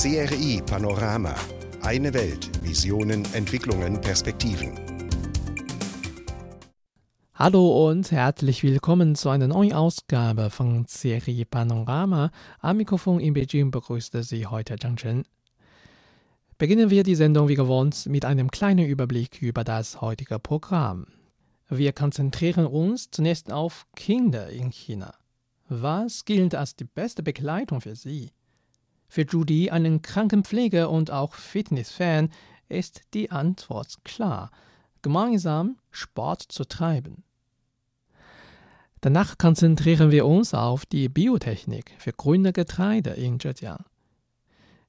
CRI Panorama. Eine Welt. Visionen, Entwicklungen, Perspektiven. Hallo und herzlich willkommen zu einer neuen Ausgabe von CRI Panorama. Am Mikrofon in Beijing begrüßte Sie heute Zhang Chen. Beginnen wir die Sendung wie gewohnt mit einem kleinen Überblick über das heutige Programm. Wir konzentrieren uns zunächst auf Kinder in China. Was gilt als die beste Begleitung für sie? Für Judy, einen Krankenpfleger und auch Fitnessfan, ist die Antwort klar: gemeinsam Sport zu treiben. Danach konzentrieren wir uns auf die Biotechnik für grüne Getreide in Zhejiang.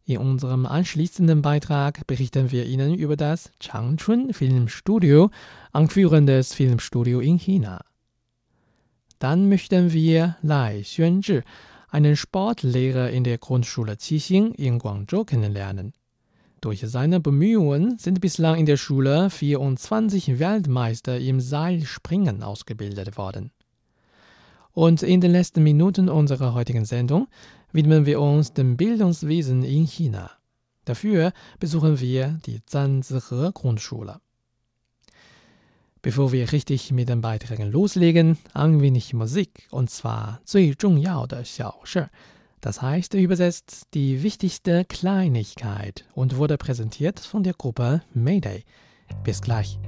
In unserem anschließenden Beitrag berichten wir Ihnen über das Changchun Filmstudio, ein führendes Filmstudio in China. Dann möchten wir Lai Xuanzhi, einen Sportlehrer in der Grundschule Qixing in Guangzhou kennenlernen. Durch seine Bemühungen sind bislang in der Schule 24 Weltmeister im Seilspringen ausgebildet worden. Und in den letzten Minuten unserer heutigen Sendung widmen wir uns dem Bildungswesen in China. Dafür besuchen wir die Zanzihe Grundschule. Bevor wir richtig mit den Beiträgen loslegen, ein wenig Musik, und zwar 最重要的小事, das heißt übersetzt die wichtigste Kleinigkeit und wurde präsentiert von der Gruppe Mayday. Bis gleich.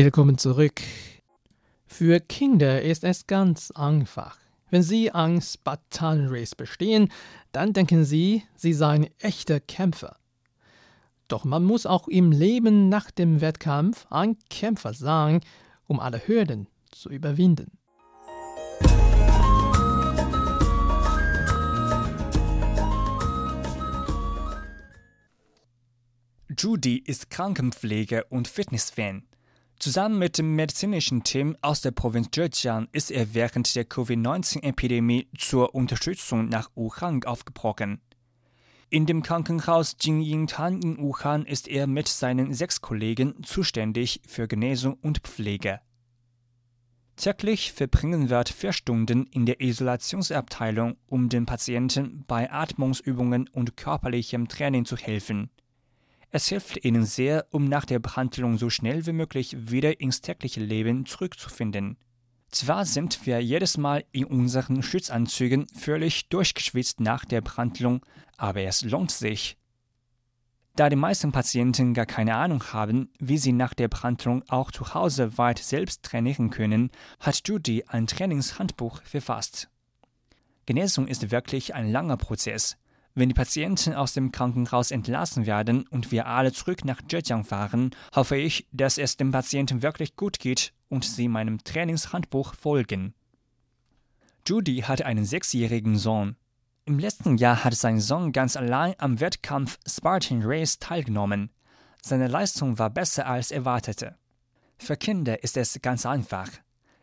Willkommen zurück. Für Kinder ist es ganz einfach. Wenn sie ein Spartan Race bestehen, dann denken sie, sie seien echte Kämpfer. Doch man muss auch im Leben nach dem Wettkampf ein Kämpfer sein, um alle Hürden zu überwinden. Judy ist Krankenpflege und Fitnessfan. Zusammen mit dem medizinischen Team aus der Provinz Zhejiang ist er während der Covid-19-Epidemie zur Unterstützung nach Wuhan aufgebrochen. In dem Krankenhaus Jingyingtan in Wuhan ist er mit seinen sechs Kollegen zuständig für Genesung und Pflege. Täglich verbringen wir vier Stunden in der Isolationsabteilung, um den Patienten bei Atmungsübungen und körperlichem Training zu helfen. Es hilft ihnen sehr, um nach der Behandlung so schnell wie möglich wieder ins tägliche Leben zurückzufinden. Zwar sind wir jedes Mal in unseren Schutzanzügen völlig durchgeschwitzt nach der Behandlung, aber es lohnt sich. Da die meisten Patienten gar keine Ahnung haben, wie sie nach der Behandlung auch zu Hause weit selbst trainieren können, hat Judy ein Trainingshandbuch verfasst. Genesung ist wirklich ein langer Prozess. Wenn die Patienten aus dem Krankenhaus entlassen werden und wir alle zurück nach Zhejiang fahren, hoffe ich, dass es dem Patienten wirklich gut geht und sie meinem Trainingshandbuch folgen. Judy hat einen sechsjährigen Sohn. Im letzten Jahr hat sein Sohn ganz allein am Wettkampf Spartan Race teilgenommen. Seine Leistung war besser als erwartete. Für Kinder ist es ganz einfach.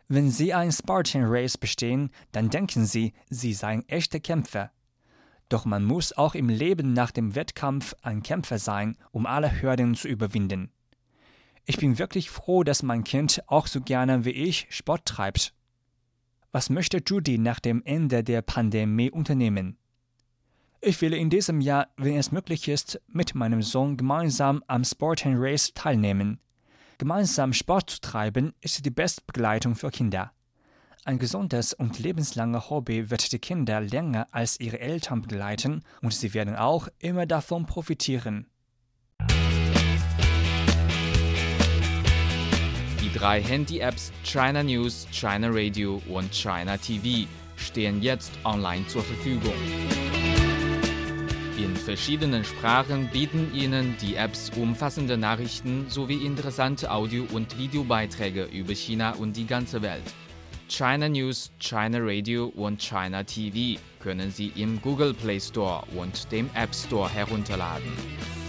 Wenn sie ein Spartan Race bestehen, dann denken sie, sie seien echte Kämpfer. Doch man muss auch im Leben nach dem Wettkampf ein Kämpfer sein, um alle Hürden zu überwinden. Ich bin wirklich froh, dass mein Kind auch so gerne wie ich Sport treibt. Was möchte Judy nach dem Ende der Pandemie unternehmen? Ich will in diesem Jahr, wenn es möglich ist, mit meinem Sohn gemeinsam am Sport and Race teilnehmen. Gemeinsam Sport zu treiben ist die beste Begleitung für Kinder. Ein gesundes und lebenslanges Hobby wird die Kinder länger als ihre Eltern begleiten und sie werden auch immer davon profitieren. Die drei Handy-Apps China News, China Radio und China TV stehen jetzt online zur Verfügung. In verschiedenen Sprachen bieten Ihnen die Apps umfassende Nachrichten sowie interessante Audio- und Videobeiträge über China und die ganze Welt. China News, China Radio und China TV können Sie im Google Play Store und dem App Store herunterladen.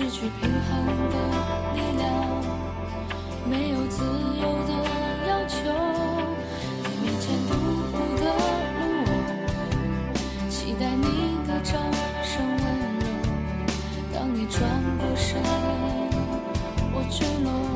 失去平衡的力量，没有自由的要求。你面前独步的路，期待你的掌声温柔。当你转过身，我坠落。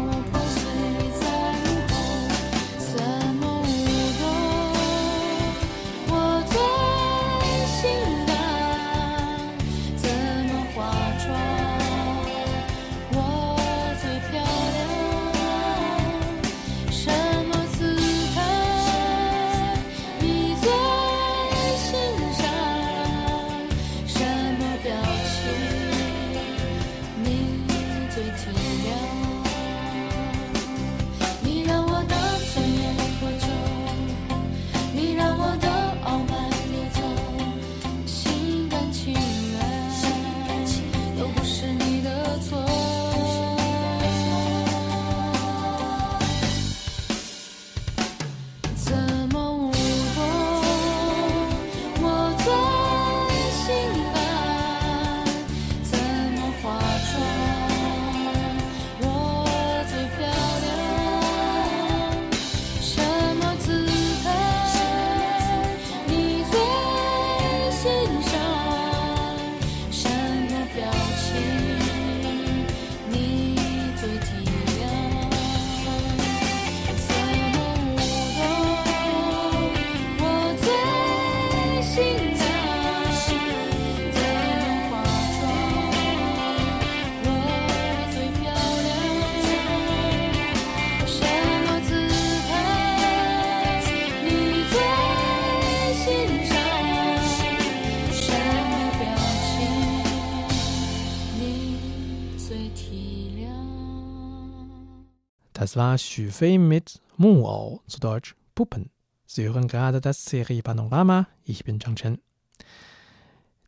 Das war Xu Fei mit Muao, zu Deutsch Puppen. Sie hören gerade das Serie Panorama. Ich bin Zhang Chen.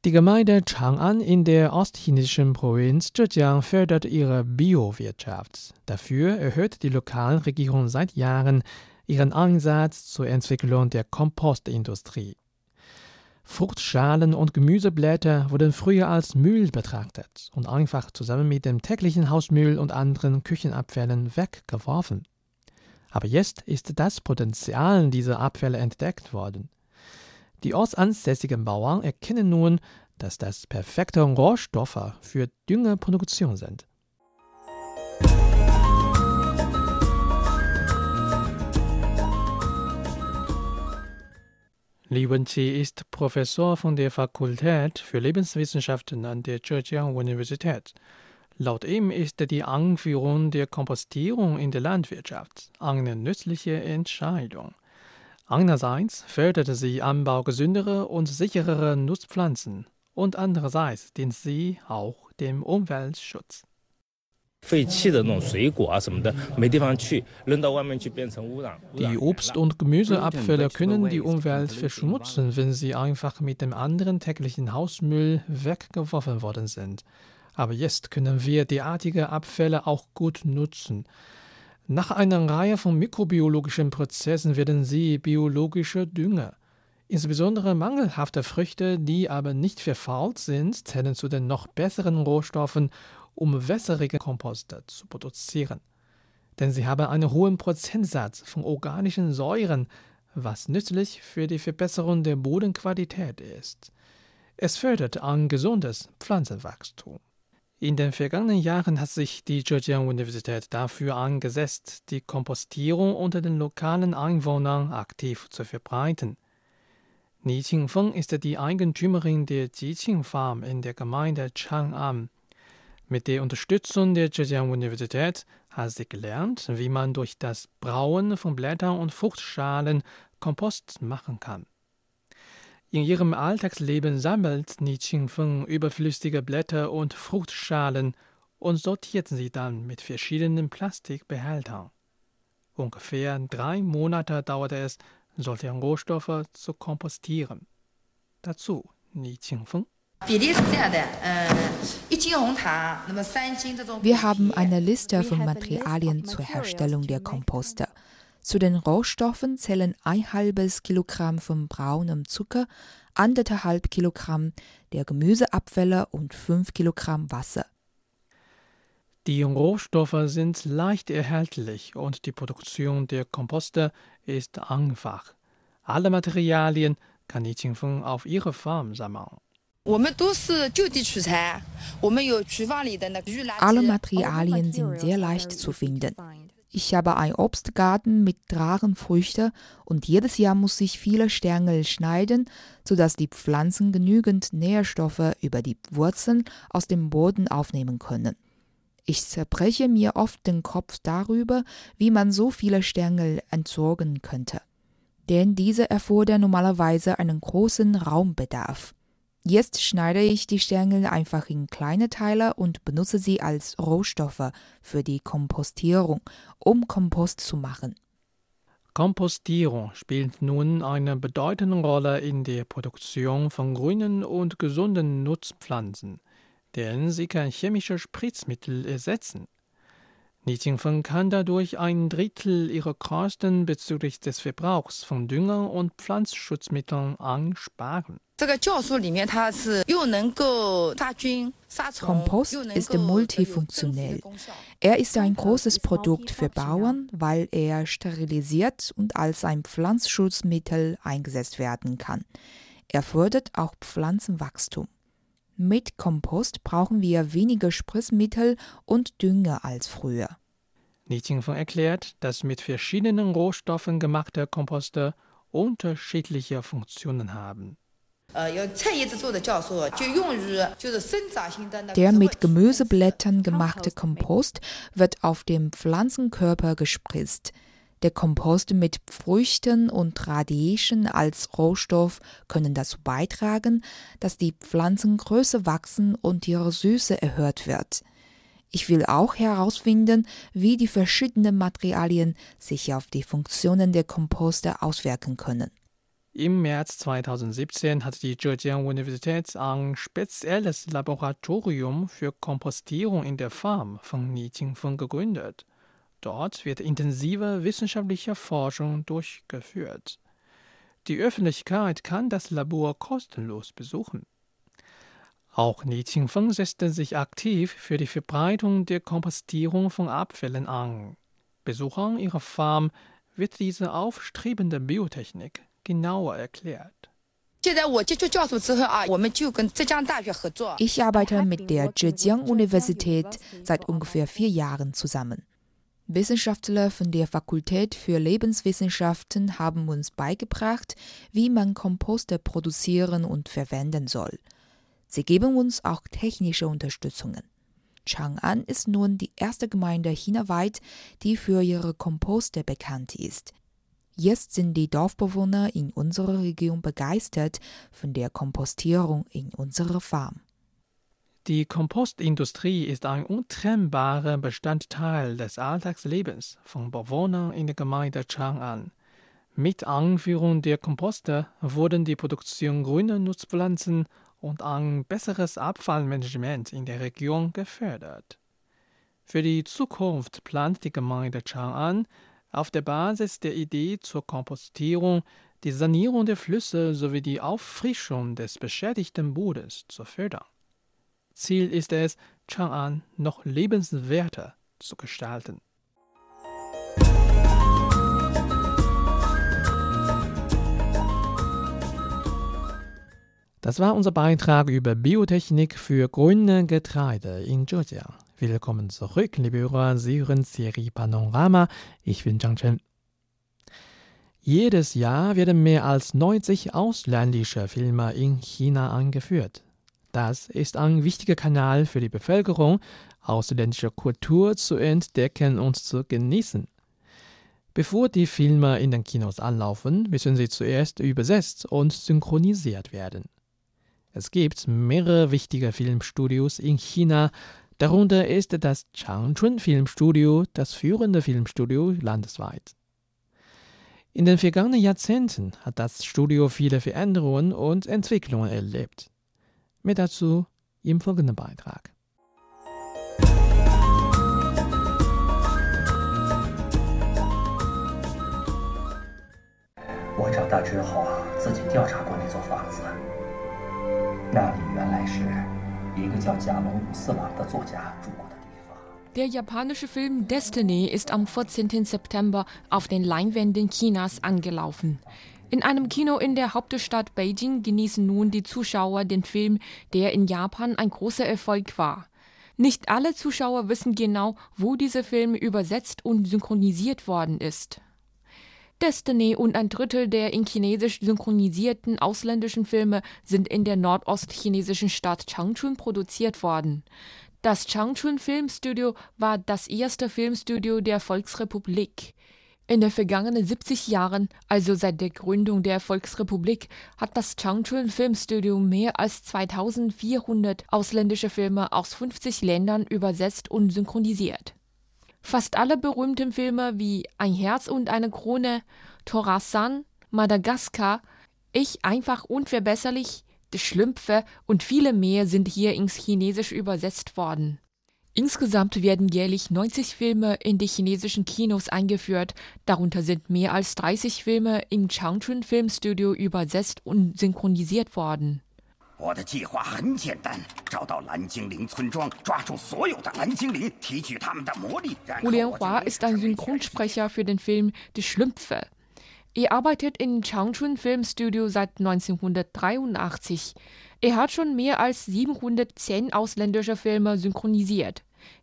Die Gemeinde Chang'an in der ostchinesischen Provinz Zhejiang fördert ihre Biowirtschaft. Dafür erhöht die Lokalregierung seit Jahren ihren Einsatz zur Entwicklung der Kompostindustrie. Fruchtschalen und Gemüseblätter wurden früher als Müll betrachtet und einfach zusammen mit dem täglichen Hausmüll und anderen Küchenabfällen weggeworfen. Aber jetzt ist das Potenzial dieser Abfälle entdeckt worden. Die ortsansässigen Bauern erkennen nun, dass das perfekte Rohstoffe für Düngerproduktion sind. Li Wenqi ist Professor von der Fakultät für Lebenswissenschaften an der Zhejiang Universität. Laut ihm ist die Einführung der Kompostierung in der Landwirtschaft eine nützliche Entscheidung. Einerseits förderte sie Anbau gesünderer und sichererer Nutzpflanzen und andererseits dient sie auch dem Umweltschutz. Die Obst- und Gemüseabfälle können die Umwelt verschmutzen, wenn sie einfach mit dem anderen täglichen Hausmüll weggeworfen worden sind. Aber jetzt können wir derartige Abfälle auch gut nutzen. Nach einer Reihe von mikrobiologischen Prozessen werden sie biologische Dünger. Insbesondere mangelhafte Früchte, die aber nicht verfault sind, zählen zu den noch besseren Rohstoffen, um wässrige Komposte zu produzieren. Denn sie haben einen hohen Prozentsatz von organischen Säuren, was nützlich für die Verbesserung der Bodenqualität ist. Es fördert ein gesundes Pflanzenwachstum. In den vergangenen Jahren hat sich die Zhejiang-Universität dafür eingesetzt, die Kompostierung unter den lokalen Einwohnern aktiv zu verbreiten. Ni Qingfeng ist die Eigentümerin der Jiqing Farm in der Gemeinde Chang'an. Mit der Unterstützung der Zhejiang-Universität hat sie gelernt, wie man durch das Brauen von Blättern und Fruchtschalen Kompost machen kann. In ihrem Alltagsleben sammelt Ni Qingfeng überflüssige Blätter und Fruchtschalen und sortiert sie dann mit verschiedenen Plastikbehältern. Ungefähr drei Monate dauert es, solche Rohstoffe zu kompostieren. Dazu Ni Qingfeng. Wir haben eine Liste von Materialien zur Herstellung der Komposte. Zu den Rohstoffen zählen ein halbes Kilogramm von braunem Zucker, anderthalb Kilogramm der Gemüseabfälle und fünf Kilogramm Wasser. Die Rohstoffe sind leicht erhältlich und die Produktion der Komposte ist einfach. Alle Materialien kann Li Qingfeng auf ihrer Farm sammeln. Alle Materialien sind sehr leicht zu finden. Ich habe einen Obstgarten mit Drachenfrüchten und jedes Jahr muss ich viele Stängel schneiden, sodass die Pflanzen genügend Nährstoffe über die Wurzeln aus dem Boden aufnehmen können. Ich zerbreche mir oft den Kopf darüber, wie man so viele Stängel entsorgen könnte. Denn diese erfordern normalerweise einen großen Raumbedarf. Jetzt schneide ich die Stängel einfach in kleine Teile und benutze sie als Rohstoffe für die Kompostierung, um Kompost zu machen. Kompostierung spielt nun eine bedeutende Rolle in der Produktion von grünen und gesunden Nutzpflanzen, denn sie kann chemische Spritzmittel ersetzen. Ni Jingfeng kann dadurch ein Drittel ihrer Kosten bezüglich des Verbrauchs von Dünger und Pflanzenschutzmitteln einsparen. Kompost ist multifunktionell. Er ist ein großes Produkt für Bauern, weil er sterilisiert und als ein Pflanzenschutzmittel eingesetzt werden kann. Er fördert auch Pflanzenwachstum. Mit Kompost brauchen wir weniger Spritzmittel und Dünger als früher. Li Qingfeng erklärt, dass mit verschiedenen Rohstoffen gemachte Komposte unterschiedliche Funktionen haben. Der mit Gemüseblättern gemachte Kompost wird auf dem Pflanzenkörper gespritzt. Der Kompost mit Früchten und Radieschen als Rohstoff können dazu beitragen, dass die Pflanzen größer wachsen und ihre Süße erhöht wird. Ich will auch herausfinden, wie die verschiedenen Materialien sich auf die Funktionen der Komposte auswirken können. Im März 2017 hat die Zhejiang-Universität ein spezielles Laboratorium für Kompostierung in der Farm von Ni Qingfeng gegründet. Dort wird intensive wissenschaftliche Forschung durchgeführt. Die Öffentlichkeit kann das Labor kostenlos besuchen. Auch Ni Qingfeng setzte sich aktiv für die Verbreitung der Kompostierung von Abfällen an. Besuchern ihrer Farm wird diese aufstrebende Biotechnik genauer erklärt. Ich arbeite mit der Zhejiang-Universität seit ungefähr vier Jahren zusammen. Wissenschaftler von der Fakultät für Lebenswissenschaften haben uns beigebracht, wie man Komposte produzieren und verwenden soll. Sie geben uns auch technische Unterstützungen. Chang'an ist nun die erste Gemeinde chinaweit, die für ihre Komposte bekannt ist. Jetzt sind die Dorfbewohner in unserer Region begeistert von der Kompostierung in unserer Farm. Die Kompostindustrie ist ein untrennbarer Bestandteil des Alltagslebens von Bewohnern in der Gemeinde Chang'an. Mit Anführung der Komposter wurden die Produktion grüner Nutzpflanzen und ein besseres Abfallmanagement in der Region gefördert. Für die Zukunft plant die Gemeinde Chang'an auf der Basis der Idee zur Kompostierung die Sanierung der Flüsse sowie die Auffrischung des beschädigten Bodens zu fördern. Ziel ist es, Chang'an noch lebenswerter zu gestalten. Das war unser Beitrag über Biotechnik für grüne Getreide in Zhejiang. Willkommen zurück, liebe Hörer. Sie hören Serie Panorama. Ich bin Zhang Chen. Jedes Jahr werden mehr als 90 ausländische Filme in China angeführt. Das ist ein wichtiger Kanal für die Bevölkerung, ausländische Kultur zu entdecken und zu genießen. Bevor die Filme in den Kinos anlaufen, müssen sie zuerst übersetzt und synchronisiert werden. Es gibt mehrere wichtige Filmstudios in China, Darunter ist das Changchun Filmstudio das führende Filmstudio landesweit. In den vergangenen Jahrzehnten hat das Studio viele Veränderungen und Entwicklungen erlebt. Mehr dazu im folgenden Beitrag. Ich 找到之后啊，自己调查过那座房子，那里原来是 der japanische Film Destiny ist am 14. September auf den Leinwänden Chinas angelaufen. In einem Kino in der Hauptstadt Beijing genießen nun die Zuschauer den Film, der in Japan ein großer Erfolg war. Nicht alle Zuschauer wissen genau, wo dieser Film übersetzt und synchronisiert worden ist. Destiny und ein Drittel der in Chinesisch synchronisierten ausländischen Filme sind in der nordostchinesischen Stadt Changchun produziert worden. Das Changchun Filmstudio war das erste Filmstudio der Volksrepublik. In den vergangenen 70 Jahren, also seit der Gründung der Volksrepublik, hat das Changchun Filmstudio mehr als 2400 ausländische Filme aus 50 Ländern übersetzt und synchronisiert. Fast alle berühmten Filme wie Ein Herz und eine Krone, Torasan, Madagaskar, Ich einfach unverbesserlich, Die Schlümpfe und viele mehr sind hier ins Chinesische übersetzt worden. Insgesamt werden jährlich 90 Filme in die chinesischen Kinos eingeführt, darunter sind mehr als 30 Filme im Changchun Film Studio übersetzt und synchronisiert worden. Wu Lianhua ist ein Synchronsprecher für den Film Die Schlümpfe. Er arbeitet im Changchun Film Studio seit 1983. Er hat schon mehr als 710 ausländische Filme synchronisiert.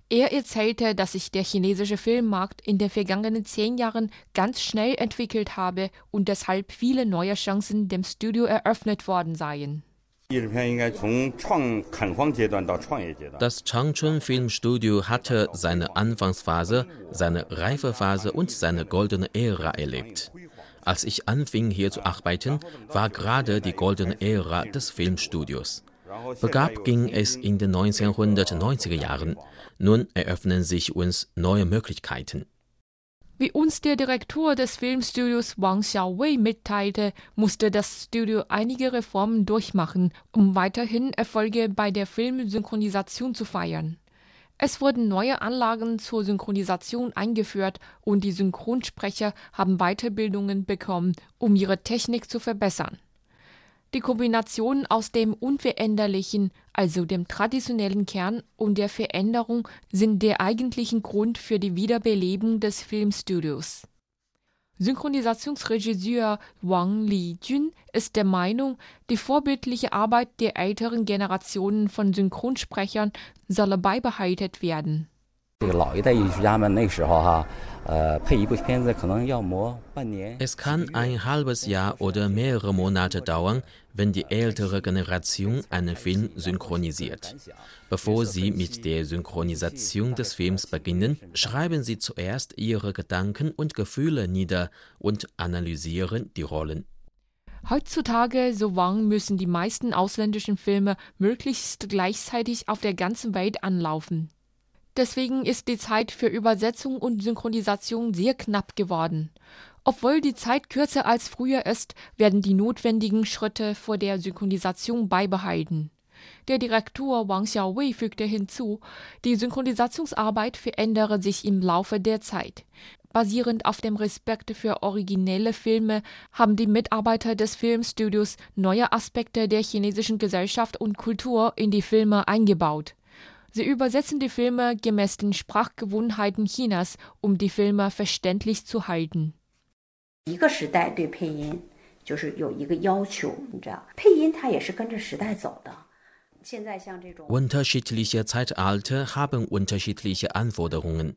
Er erzählte, dass sich der chinesische Filmmarkt in den vergangenen zehn Jahren ganz schnell entwickelt habe und deshalb viele neue Chancen dem Studio eröffnet worden seien. Das Changchun Filmstudio hatte seine Anfangsphase, seine Reifephase und seine goldene Ära erlebt. Als ich anfing hier zu arbeiten, war gerade die goldene Ära des Filmstudios. Bergab ging es in den 1990er Jahren. Nun eröffnen sich uns neue Möglichkeiten. Wie uns der Direktor des Filmstudios Wang Xiaowei mitteilte, musste das Studio einige Reformen durchmachen, um weiterhin Erfolge bei der Filmsynchronisation zu feiern. Es wurden neue Anlagen zur Synchronisation eingeführt und die Synchronsprecher haben Weiterbildungen bekommen, um ihre Technik zu verbessern. Die Kombination aus dem Unveränderlichen, also dem traditionellen Kern, und der Veränderung sind der eigentliche Grund für die Wiederbelebung des Filmstudios. Synchronisationsregisseur Wang Lijun ist der Meinung, die vorbildliche Arbeit der älteren Generationen von Synchronsprechern solle beibehalten werden. Es kann ein halbes Jahr oder mehrere Monate dauern, wenn die ältere Generation einen Film synchronisiert. Bevor sie mit der Synchronisation des Films beginnen, schreiben sie zuerst ihre Gedanken und Gefühle nieder und analysieren die Rollen. Heutzutage, so Wang, müssen die meisten ausländischen Filme möglichst gleichzeitig auf der ganzen Welt anlaufen. Deswegen ist die Zeit für Übersetzung und Synchronisation sehr knapp geworden. Obwohl die Zeit kürzer als früher ist, werden die notwendigen Schritte vor der Synchronisation beibehalten. Der Direktor Wang Xiaowei fügte hinzu, die Synchronisationsarbeit verändere sich im Laufe der Zeit. Basierend auf dem Respekt für originelle Filme haben die Mitarbeiter des Filmstudios neue Aspekte der chinesischen Gesellschaft und Kultur in die Filme eingebaut. Sie übersetzen die Filme gemäß den Sprachgewohnheiten Chinas, um die Filme verständlich zu halten. Unterschiedliche Zeitalter haben unterschiedliche Anforderungen.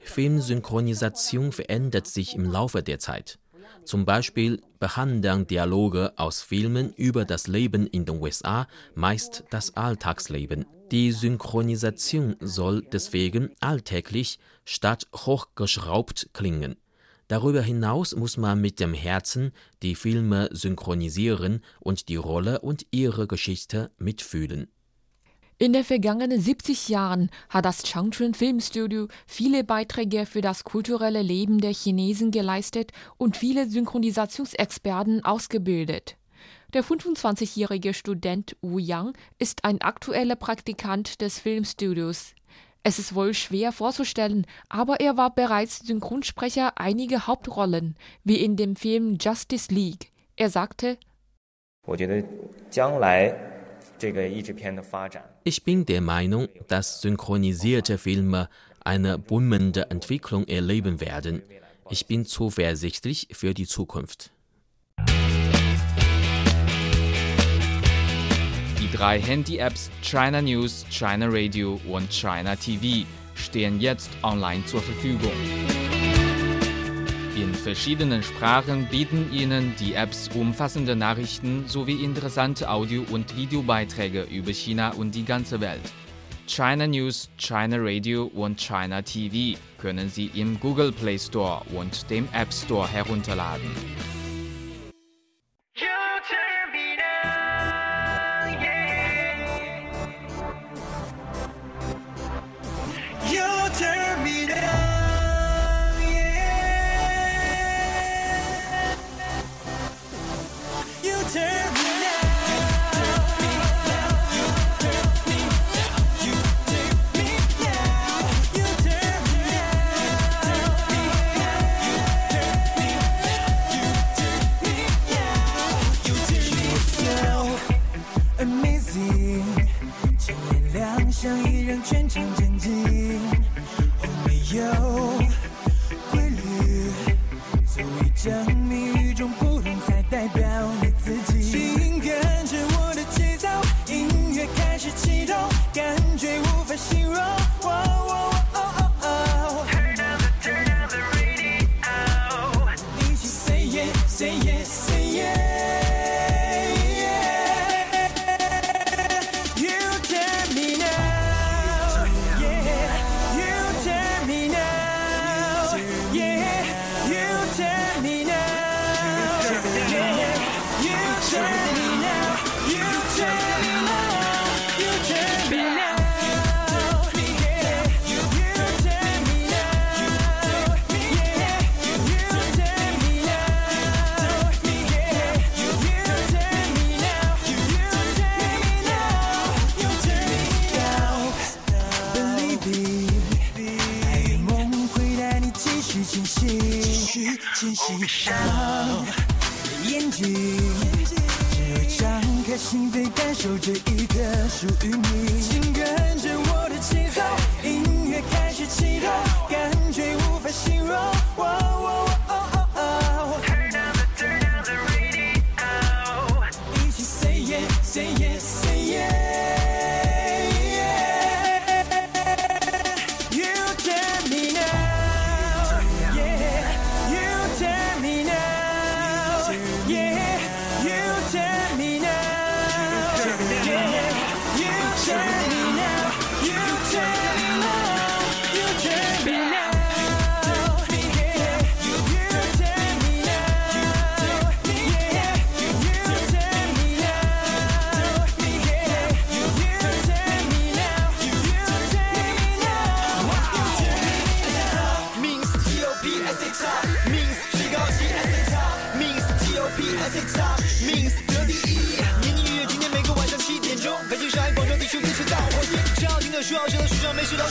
Filmsynchronisation verändert sich im Laufe der Zeit. Zum Beispiel behandeln Dialoge aus Filmen über das Leben in den USA meist das Alltagsleben. Die Synchronisation soll deswegen alltäglich statt hochgeschraubt klingen. Darüber hinaus muss man mit dem Herzen die Filme synchronisieren und die Rolle und ihre Geschichte mitfühlen. In den vergangenen 70 Jahren hat das Changchun Filmstudio viele Beiträge für das kulturelle Leben der Chinesen geleistet und viele Synchronisationsexperten ausgebildet. Der 25-jährige Student Wu Yang ist ein aktueller Praktikant des Filmstudios. Es ist wohl schwer vorzustellen, aber er war bereits Synchronsprecher einiger Hauptrollen, wie in dem Film Justice League. Er sagte, ich bin der Meinung, dass synchronisierte Filme eine boomende Entwicklung erleben werden. Ich bin zuversichtlich für die Zukunft. Die drei Handy-Apps China News, China Radio und China TV stehen jetzt online zur Verfügung. In verschiedenen Sprachen bieten Ihnen die Apps umfassende Nachrichten sowie interessante Audio- und Videobeiträge über China und die ganze Welt. China News, China Radio und China TV können Sie im Google Play Store und dem App Store herunterladen.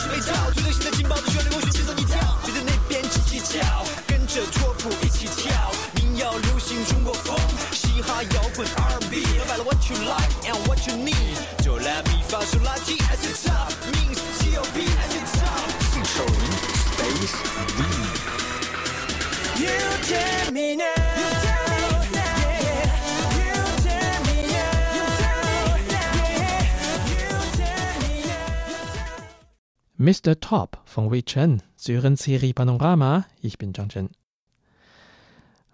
上没事老鼠会叫，最流行的劲爆的旋律，我选节奏你跳，对着那边叽叽叫，跟着拓普一起跳，民谣流行中国风，嘻哈摇滚 R&B，明白了 what you like and what you need，就来比发嗦拉提 Mr. Top von Wei Chen, Syren-Serie Panorama. Ich bin Zhang Chen.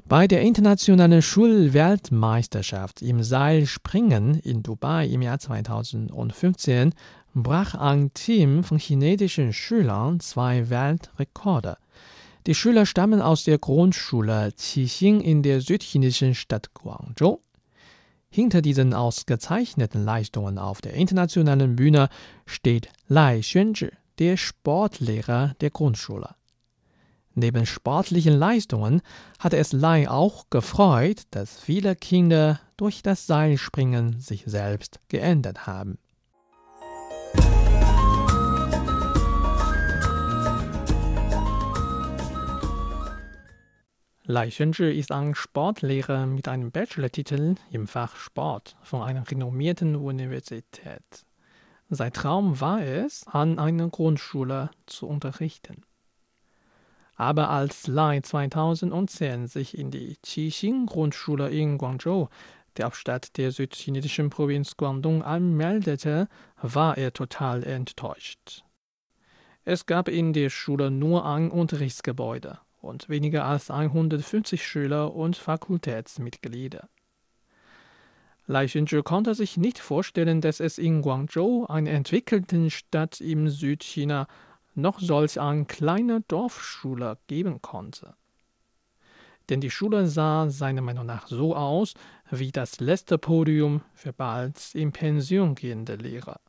Bei der internationalen Schulweltmeisterschaft im Seilspringen in Dubai im Jahr 2015 brach ein Team von chinesischen Schülern zwei Weltrekorde. Die Schüler stammen aus der Grundschule Qixing in der südchinesischen Stadt Guangzhou. Hinter diesen ausgezeichneten Leistungen auf der internationalen Bühne steht Lai Xuanzhi, der Sportlehrer der Grundschule. Neben sportlichen Leistungen hatte es Lai auch gefreut, dass viele Kinder durch das Seilspringen sich selbst geändert haben. Lai Xuanzhi ist ein Sportlehrer mit einem Bachelor-Titel im Fach Sport von einer renommierten Universität. Sein Traum war es, an einer Grundschule zu unterrichten. Aber als Lai 2010 sich in die Qixing-Grundschule in Guangzhou, der Hauptstadt der südchinesischen Provinz Guangdong, anmeldete, war er total enttäuscht. Es gab in der Schule nur ein Unterrichtsgebäude und weniger als 150 Schüler und Fakultätsmitglieder. Lai Xuanzhi konnte sich nicht vorstellen, dass es in Guangzhou, einer entwickelten Stadt im Südchina, noch solch eine kleine Dorfschule geben konnte. Denn die Schule sah seiner Meinung nach so aus wie das letzte Podium für bald in Pension gehende Lehrer.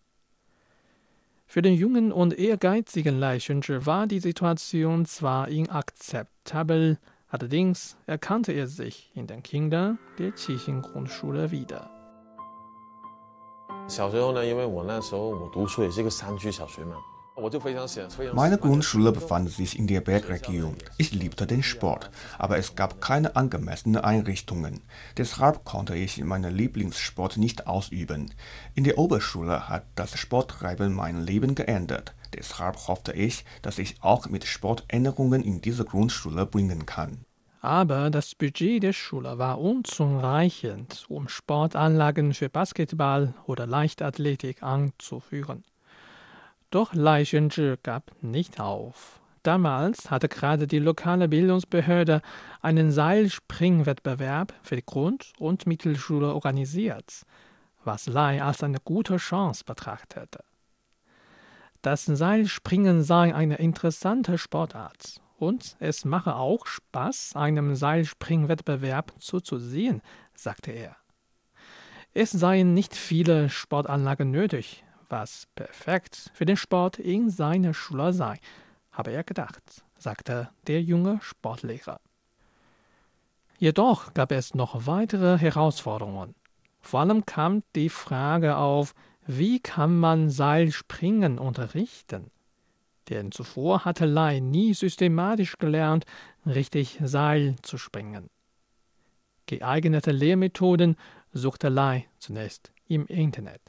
Für den jungen und ehrgeizigen Lai Xuanzhi war die Situation zwar inakzeptabel, allerdings erkannte er sich in den Kindern der Qixing-Grundschule wieder. 小时候呢，因为我那时候我读书也是一个山区小学嘛，我就非常喜非常。 Meine Grundschule befand sich in der Bergregion. Ich liebte den Sport, aber es gab keine angemessenen Einrichtungen. Deshalb konnte ich meinen Lieblingssport nicht ausüben. In der Oberschule hat das Sporttreiben mein Leben geändert. Deshalb hoffte ich, dass ich auch mit Sport Änderungen in diese Grundschule bringen kann. Aber das Budget der Schule war unzureichend, um Sportanlagen für Basketball oder Leichtathletik anzuführen. Doch Lai Xuanzhi gab nicht auf. Damals hatte gerade die lokale Bildungsbehörde einen Seilspringwettbewerb für die Grund- und Mittelschule organisiert, was Lai als eine gute Chance betrachtete. Das Seilspringen sei eine interessante Sportart und es mache auch Spaß, einem Seilspringwettbewerb zuzusehen, sagte er. Es seien nicht viele Sportanlagen nötig, was perfekt für den Sport in seiner Schule sei, habe er gedacht, sagte der junge Sportlehrer. Jedoch gab es noch weitere Herausforderungen. Vor allem kam die Frage auf, wie kann man Seilspringen unterrichten? Denn zuvor hatte Lai nie systematisch gelernt, richtig Seil zu springen. Geeignete Lehrmethoden suchte Lai zunächst im Internet.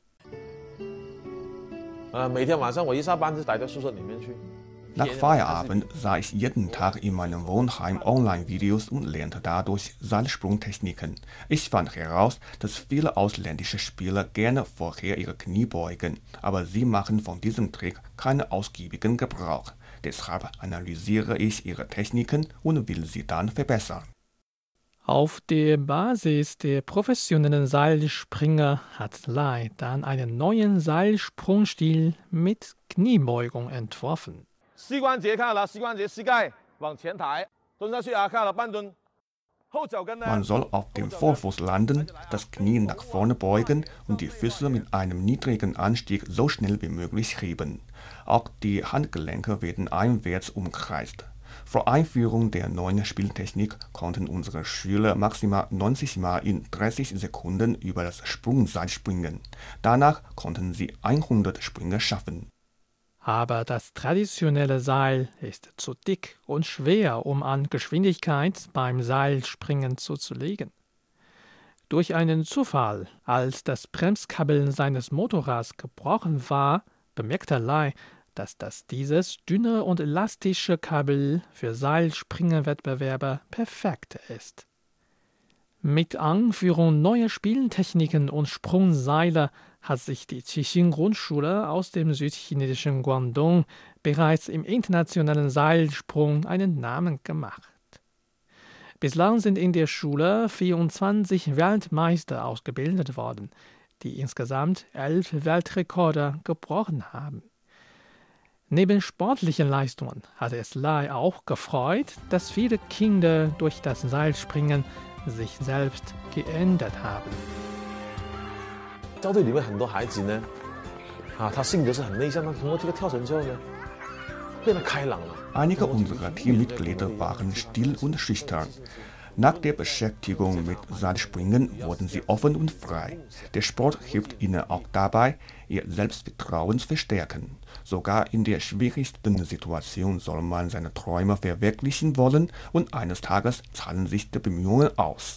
呃，每天晚上我一下班就待在宿舍里面去。 Nach Feierabend sah ich jeden Tag in meinem Wohnheim Online-Videos und lernte dadurch Seilsprungtechniken. Ich fand heraus, dass viele ausländische Spieler gerne vorher ihre Knie beugen, aber sie machen von diesem Trick keinen ausgiebigen Gebrauch. Deshalb analysiere ich ihre Techniken und will sie dann verbessern. Auf der Basis der professionellen Seilspringer hat Lai dann einen neuen Seilsprungstil mit Kniebeugung entworfen. 膝关节看好了，膝关节膝盖往前抬，蹲下去啊，看好了，半蹲。后脚跟呢？ Man soll auf dem Vorfuß landen, das Knie nach vorne beugen und die Füße mit einem niedrigen Anstieg so schnell wie möglich heben. Auch die Handgelenke werden einwärts umkreist. Vor Einführung der neuen Spieltechnik konnten unsere Schüler maximal 90 Mal in 30 Sekunden über das Sprungseil springen. Danach konnten sie 100 Sprünge schaffen. Aber das traditionelle Seil ist zu dick und schwer, um an Geschwindigkeit beim Seilspringen zuzulegen. Durch einen Zufall, als das Bremskabel seines Motorrads gebrochen war, bemerkte Lai, dass das dieses dünne und elastische Kabel für Seilspringerwettbewerbe perfekt ist. Mit Anführung neuer Spieltechniken und Sprungseile hat sich die Qixing Grundschule aus dem südchinesischen Guangdong bereits im internationalen Seilsprung einen Namen gemacht. Bislang sind in der Schule 24 Weltmeister ausgebildet worden, die insgesamt elf Weltrekorde gebrochen haben. Neben sportlichen Leistungen hatte es Lai auch gefreut, dass viele Kinder durch das Seilspringen sich selbst geändert haben. 校队里面很多孩子呢，啊，他性格是很内向，但通过这个跳绳之后呢，变得开朗了。 Einige unserer Teammitglieder waren still und schüchtern. Nach der Beschäftigung mit Seilspringen wurden sie offen und frei. Der Sport hilft ihnen auch dabei, ihr Selbstvertrauen zu verstärken. Sogar in der schwierigsten Situation soll man seine Träume verwirklichen wollen und eines Tages zahlen sich die Bemühungen aus.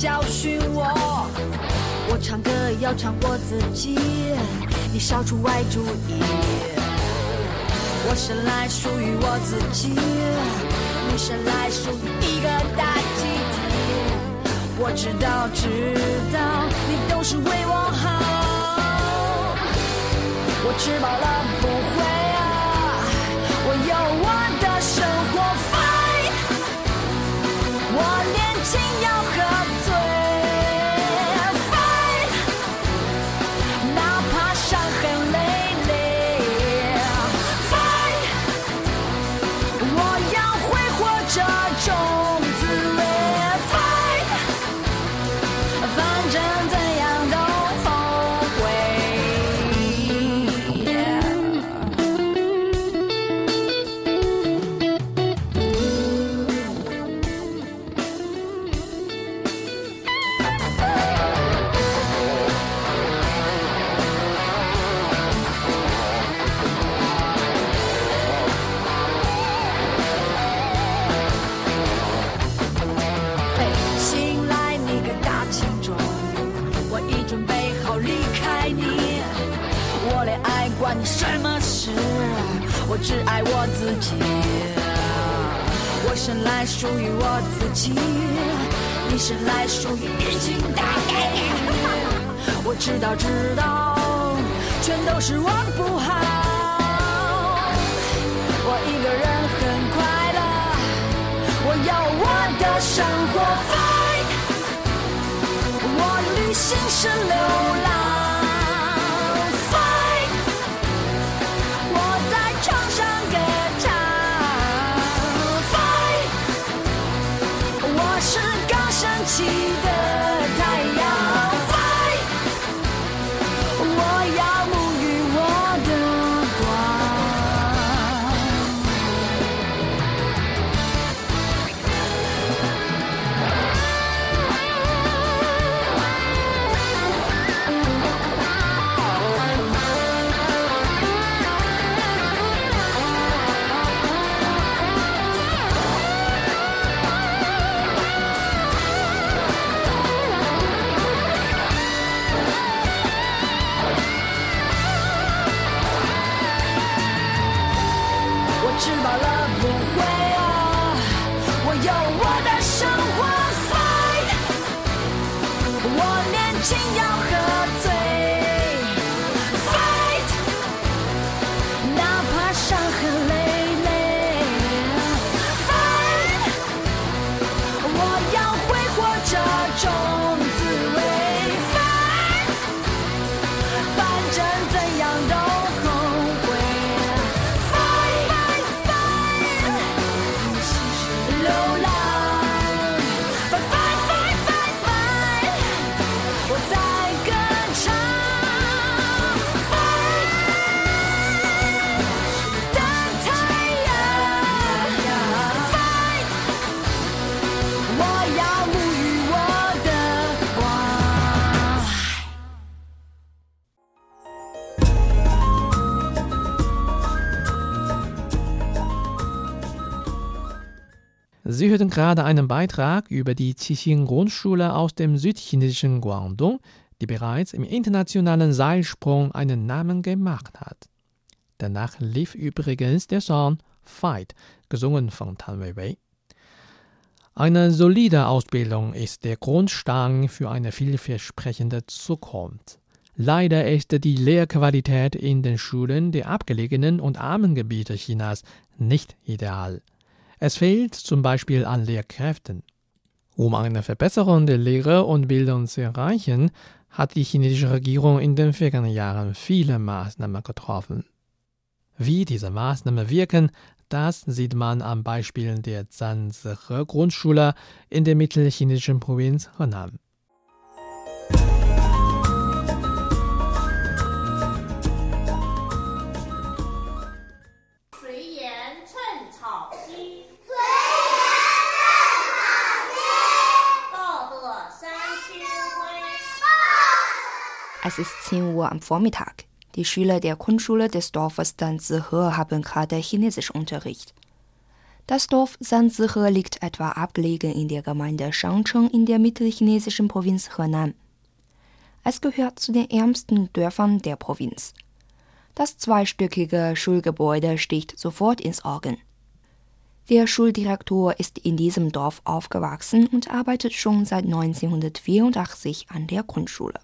教训我，我唱歌要唱我自己，你少出歪主意。我生来属于我自己，你生来属于一个大集体。我知道，知道你都是为我好。我吃饱了不会只爱我自己。我生来属于我自己，你生来属于一群大黑。我知道，知道，全都是我不好。我一个人很快乐，我要我的生活 fight，我旅行是流浪 Sie hörten gerade einen Beitrag über die Qixing-Grundschule aus dem südchinesischen Guangdong, die bereits im internationalen Seilsprung einen Namen gemacht hat. Danach lief übrigens der Song Fight, gesungen von Tan Weiwei. Eine solide Ausbildung ist der Grundstein für eine vielversprechende Zukunft. Leider ist die Lehrqualität in den Schulen der abgelegenen und armen Gebiete Chinas nicht ideal. Es fehlt zum Beispiel an Lehrkräften. Um eine Verbesserung der Lehre und Bildung zu erreichen, hat die chinesische Regierung in den vergangenen Jahren viele Maßnahmen getroffen. Wie diese Maßnahmen wirken, das sieht man am Beispiel der Zanzihe Grundschule in der mittelchinesischen Provinz Henan. Es ist 10 Uhr am Vormittag. Die Schüler der Grundschule des Dorfes Sanzihe haben gerade Chinesischunterricht. Das Dorf Sanzihe liegt etwa abgelegen in der Gemeinde Shangcheng in der mittelchinesischen Provinz Henan. Es gehört zu den ärmsten Dörfern der Provinz. Das zweistöckige Schulgebäude sticht sofort ins Auge. Der Schuldirektor ist in diesem Dorf aufgewachsen und arbeitet schon seit 1984 an der Grundschule.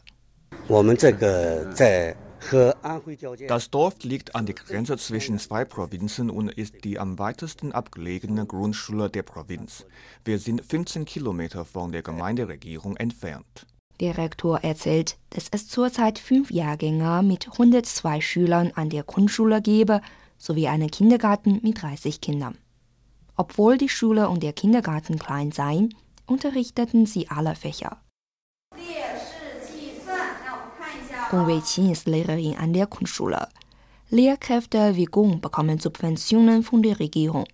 Das Dorf liegt an der Grenze zwischen zwei Provinzen und ist die am weitesten abgelegene Grundschule der Provinz. Wir sind 15 Kilometer von der Gemeinderegierung entfernt. Der Rektor erzählt, dass es zurzeit fünf Jahrgänge mit 102 Schülern an der Grundschule gebe, sowie einen Kindergarten mit 30 Kindern. Obwohl die Schule und der Kindergarten klein seien, unterrichteten sie alle Fächer. Gong ist Lehrerin an der Grundschule. Lehrkräfte wie Gong bekommen Subventionen von der Regierung.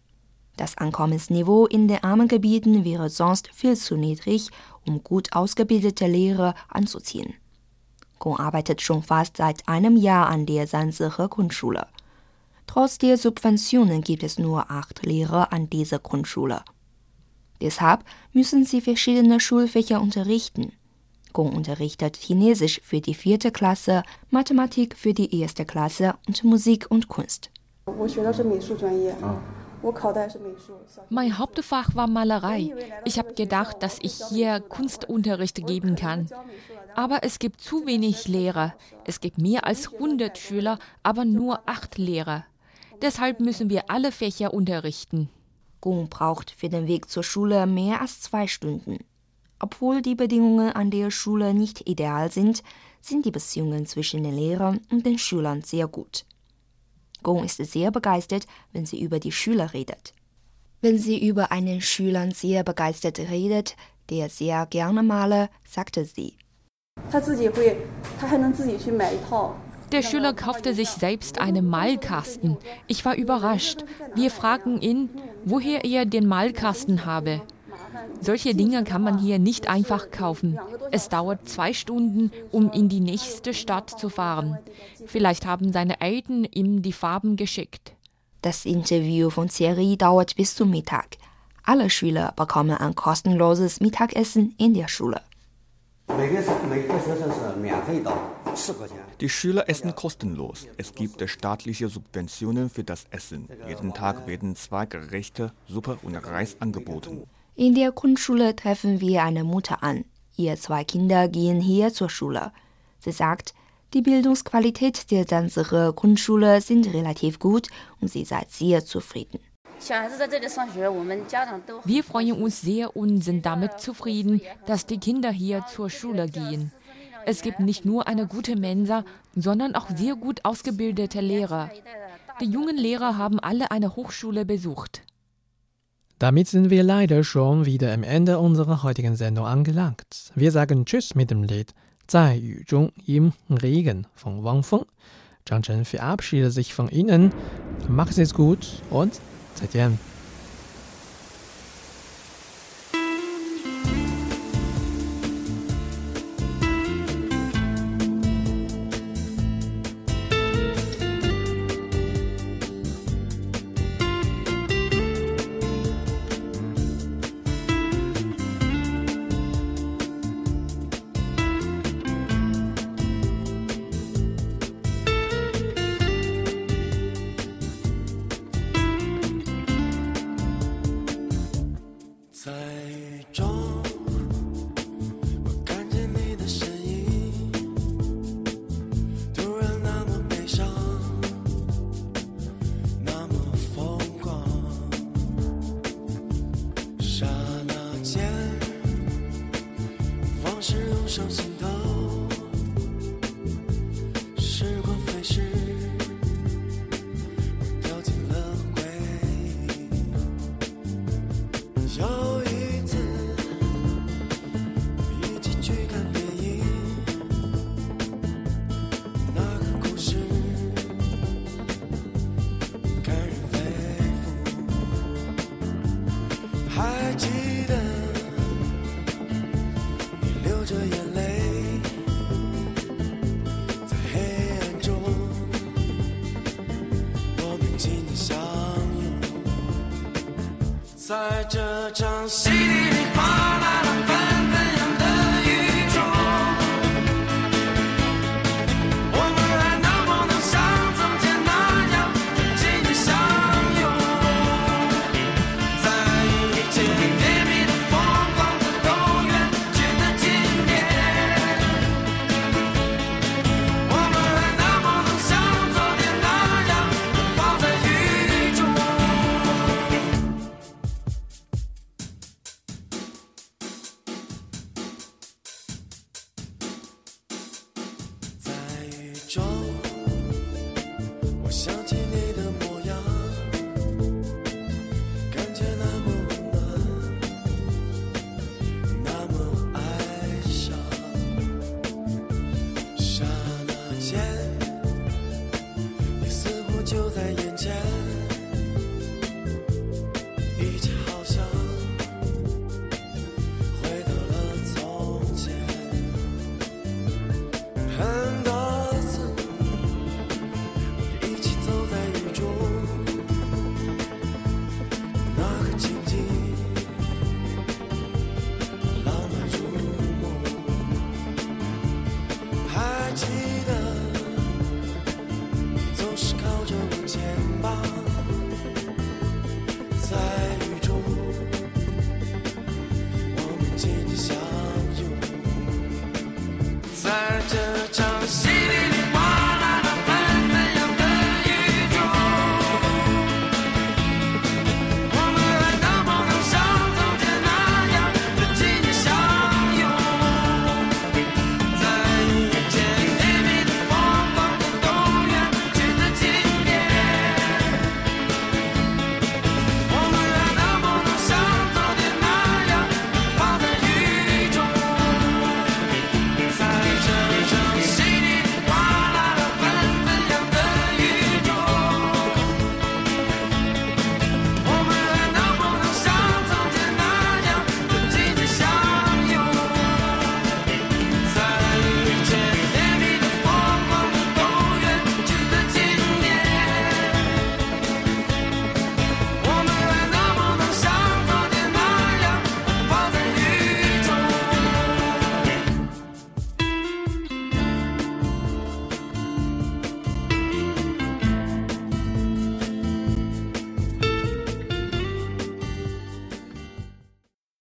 Das Einkommensniveau in den armen Gebieten wäre sonst viel zu niedrig, um gut ausgebildete Lehrer anzuziehen. Gong arbeitet schon fast seit einem Jahr an der Sanzihe Grundschule. Trotz der Subventionen gibt es nur acht Lehrer an dieser Grundschule. Deshalb müssen sie verschiedene Schulfächer unterrichten. Gong unterrichtet Chinesisch für die vierte Klasse, Mathematik für die erste Klasse und Musik und Kunst. Mein Hauptfach war Malerei. Ich habe gedacht, dass ich hier Kunstunterricht geben kann. Aber es gibt zu wenig Lehrer. Es gibt mehr als 100 Schüler, aber nur acht Lehrer. Deshalb müssen wir alle Fächer unterrichten. Gong braucht für den Weg zur Schule mehr als zwei Stunden. Obwohl die Bedingungen an der Schule nicht ideal sind, sind die Beziehungen zwischen den Lehrern und den Schülern sehr gut. Gong ist sehr begeistert, wenn sie über die Schüler redet. Wenn sie über einen Schüler sehr begeistert redet, der sehr gerne male, sagte sie. Der Schüler kaufte sich selbst einen Malkasten. Ich war überrascht. Wir fragten ihn, woher er den Malkasten habe. Solche Dinge kann man hier nicht einfach kaufen. Es dauert zwei Stunden, um in die nächste Stadt zu fahren. Vielleicht haben seine Eltern ihm die Farben geschickt. Das Interview von Thierry dauert bis zum Mittag. Alle Schüler bekommen ein kostenloses Mittagessen in der Schule. Die Schüler essen kostenlos. Es gibt staatliche Subventionen für das Essen. Jeden Tag werden zwei Gerichte, Suppe und Reis angeboten. In der Grundschule treffen wir eine Mutter an. Ihre zwei Kinder gehen hier zur Schule. Sie sagt, die Bildungsqualität der Danzere Grundschule sind relativ gut und sie sei sehr zufrieden. Wir freuen uns sehr und sind damit zufrieden, dass die Kinder hier zur Schule gehen. Es gibt nicht nur eine gute Mensa, sondern auch sehr gut ausgebildete Lehrer. Die jungen Lehrer haben alle eine Hochschule besucht. Damit sind wir leider schon wieder am Ende unserer heutigen Sendung angelangt. Wir sagen Tschüss mit dem Lied Zai Yu Zhong im Regen von Wang Feng. Zhang Chen verabschiedet sich von Ihnen. Macht es gut und 再见。